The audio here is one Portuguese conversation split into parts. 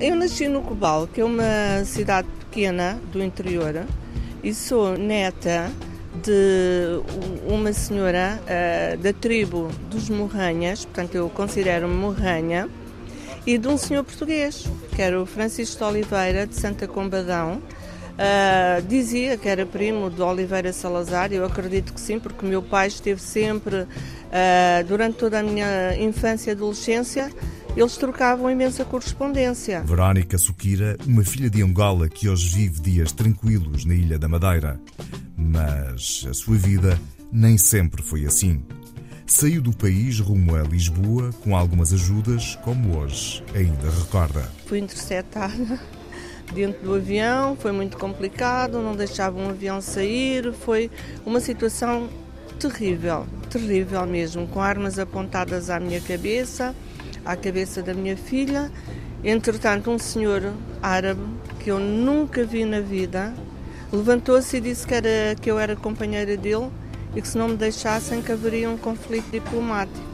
Eu nasci no Cobal, que é uma cidade pequena do interior, e sou neta de uma senhora uh, da tribo dos Morranhas, portanto eu considero-me Morranha, e de um senhor português, que era o Francisco Oliveira, de Santa Combadão. Uh, dizia que era primo de Oliveira Salazar, eu acredito que sim, porque meu pai esteve sempre, uh, durante toda a minha infância e adolescência, eles trocavam imensa correspondência. Verónica Suquira, uma filha de Angola que hoje vive dias tranquilos na Ilha da Madeira. Mas a sua vida nem sempre foi assim saiu do país rumo a Lisboa com algumas ajudas, como hoje ainda recorda. Fui interceptada dentro do avião, foi muito complicado, não deixava um avião sair, foi uma situação terrível, terrível mesmo, com armas apontadas à minha cabeça, à cabeça da minha filha. Entretanto, um senhor árabe que eu nunca vi na vida levantou-se e disse que, era, que eu era companheira dele e que se não me deixassem que haveria um conflito diplomático.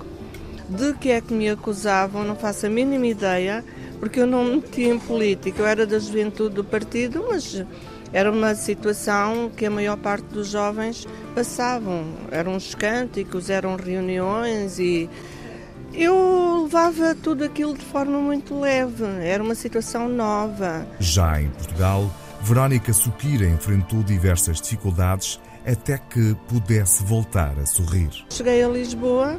De que é que me acusavam, não faço a mínima ideia, porque eu não me metia em política, eu era da juventude do partido, mas era uma situação que a maior parte dos jovens passavam. Eram os cânticos, eram reuniões e eu levava tudo aquilo de forma muito leve. Era uma situação nova. Já em Portugal, Verónica Suquira enfrentou diversas dificuldades até que pudesse voltar a sorrir. Cheguei a Lisboa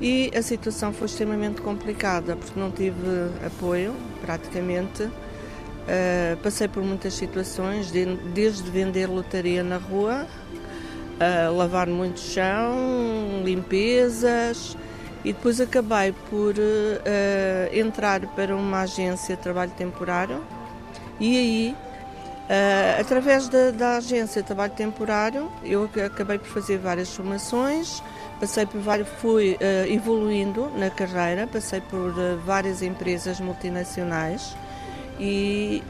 e a situação foi extremamente complicada porque não tive apoio praticamente. Uh, passei por muitas situações, de, desde vender lotaria na rua, uh, lavar muito chão, limpezas e depois acabei por uh, entrar para uma agência de trabalho temporário e aí Uh, através da, da, agência de trabalho temporário, eu acabei por fazer várias formações, passei por vários, fui uh, evoluindo na carreira, passei por várias empresas multinacionais e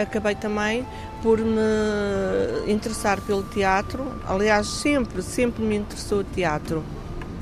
acabei também por me interessar pelo teatro. Aliás, sempre, sempre me interessou o teatro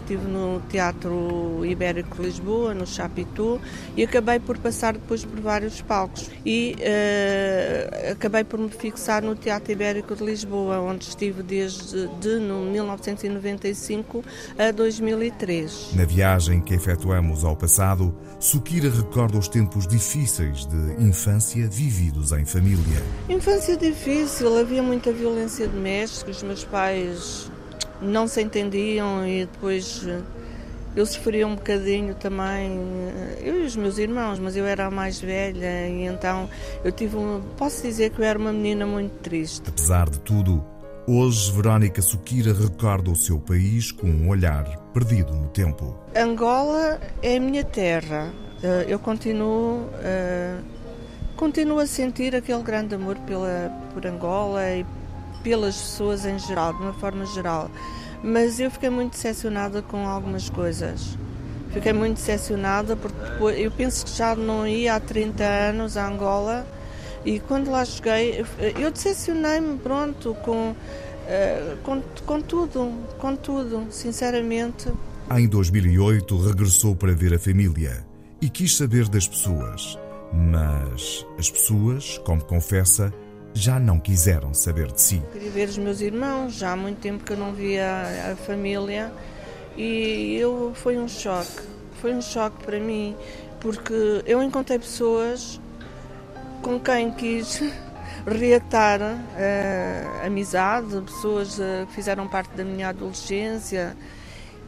estive no Teatro Ibérico de Lisboa, no Chapitu, e acabei por passar depois por vários palcos. E uh, acabei por me fixar no Teatro Ibérico de Lisboa, onde estive desde de, no 1995 a 2003. Na viagem que efetuamos ao passado, Sukira recorda os tempos difíceis de infância vividos em família. Infância difícil, havia muita violência doméstica, os meus pais não se entendiam e depois eh, eu sofria um bocadinho também, eh, eu e os meus irmãos, mas eu era a mais velha e então eu tive posso dizer que eu era uma menina muito triste. Apesar de tudo, hoje Verónica Sukira recorda o seu país com um olhar perdido no tempo. Angola é a minha terra. Eh, eu continuo, continuo a sentir aquele grande amor pela, por Angola e pelas pessoas em geral, de uma forma geral. Mas eu fiquei muito decepcionada com algumas coisas. Fiquei muito decepcionada porque depois, eu penso que já não ia há 30 anos a Angola e quando lá cheguei, eu decepcionei-me, pronto, com, uh, com, com tudo, com tudo, sinceramente. Em 2008 regressou para ver a família e quis saber das pessoas. Mas as pessoas, como confessa, já não quiseram saber de si. Queria ver os meus irmãos, já há muito tempo que eu não via a família e eu foi um choque, foi um choque para mim, porque eu encontrei pessoas com quem quis reatar a amizade, pessoas que fizeram parte da minha adolescência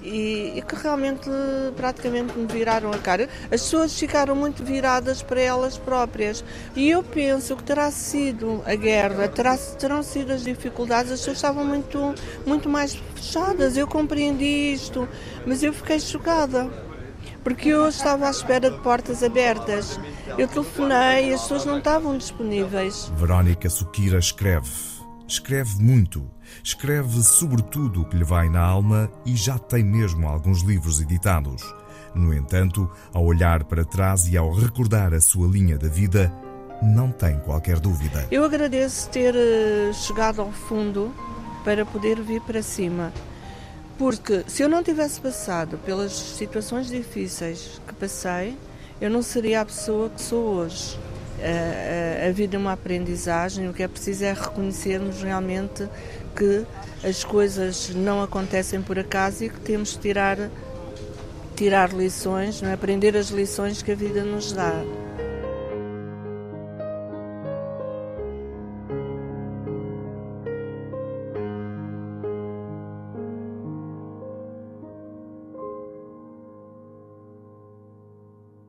e, e, que realmente praticamente me viraram a cara. As pessoas ficaram muito viradas para elas próprias e eu penso que terá sido a guerra, terá, terão sido as dificuldades, as pessoas estavam muito, muito mais fechadas. Eu compreendi isto, mas eu fiquei chocada porque eu estava à espera de portas abertas. Eu telefonei e as pessoas não estavam disponíveis. Verónica Sukira escreve. Escreve muito Escreve sobretudo o que lhe vai na alma e já tem mesmo alguns livros editados. No entanto, ao olhar para trás e ao recordar a sua linha da vida, não tem qualquer dúvida. Eu agradeço ter eh, chegado ao fundo para poder vir para cima. Porque se eu não tivesse passado pelas situações difíceis que passei, eu não seria a pessoa que sou hoje. A, vida é uma aprendizagem, o que é preciso é reconhecermos realmente que as coisas não acontecem por acaso e que temos de tirar, tirar lições, não é? aprender as lições que a vida nos dá.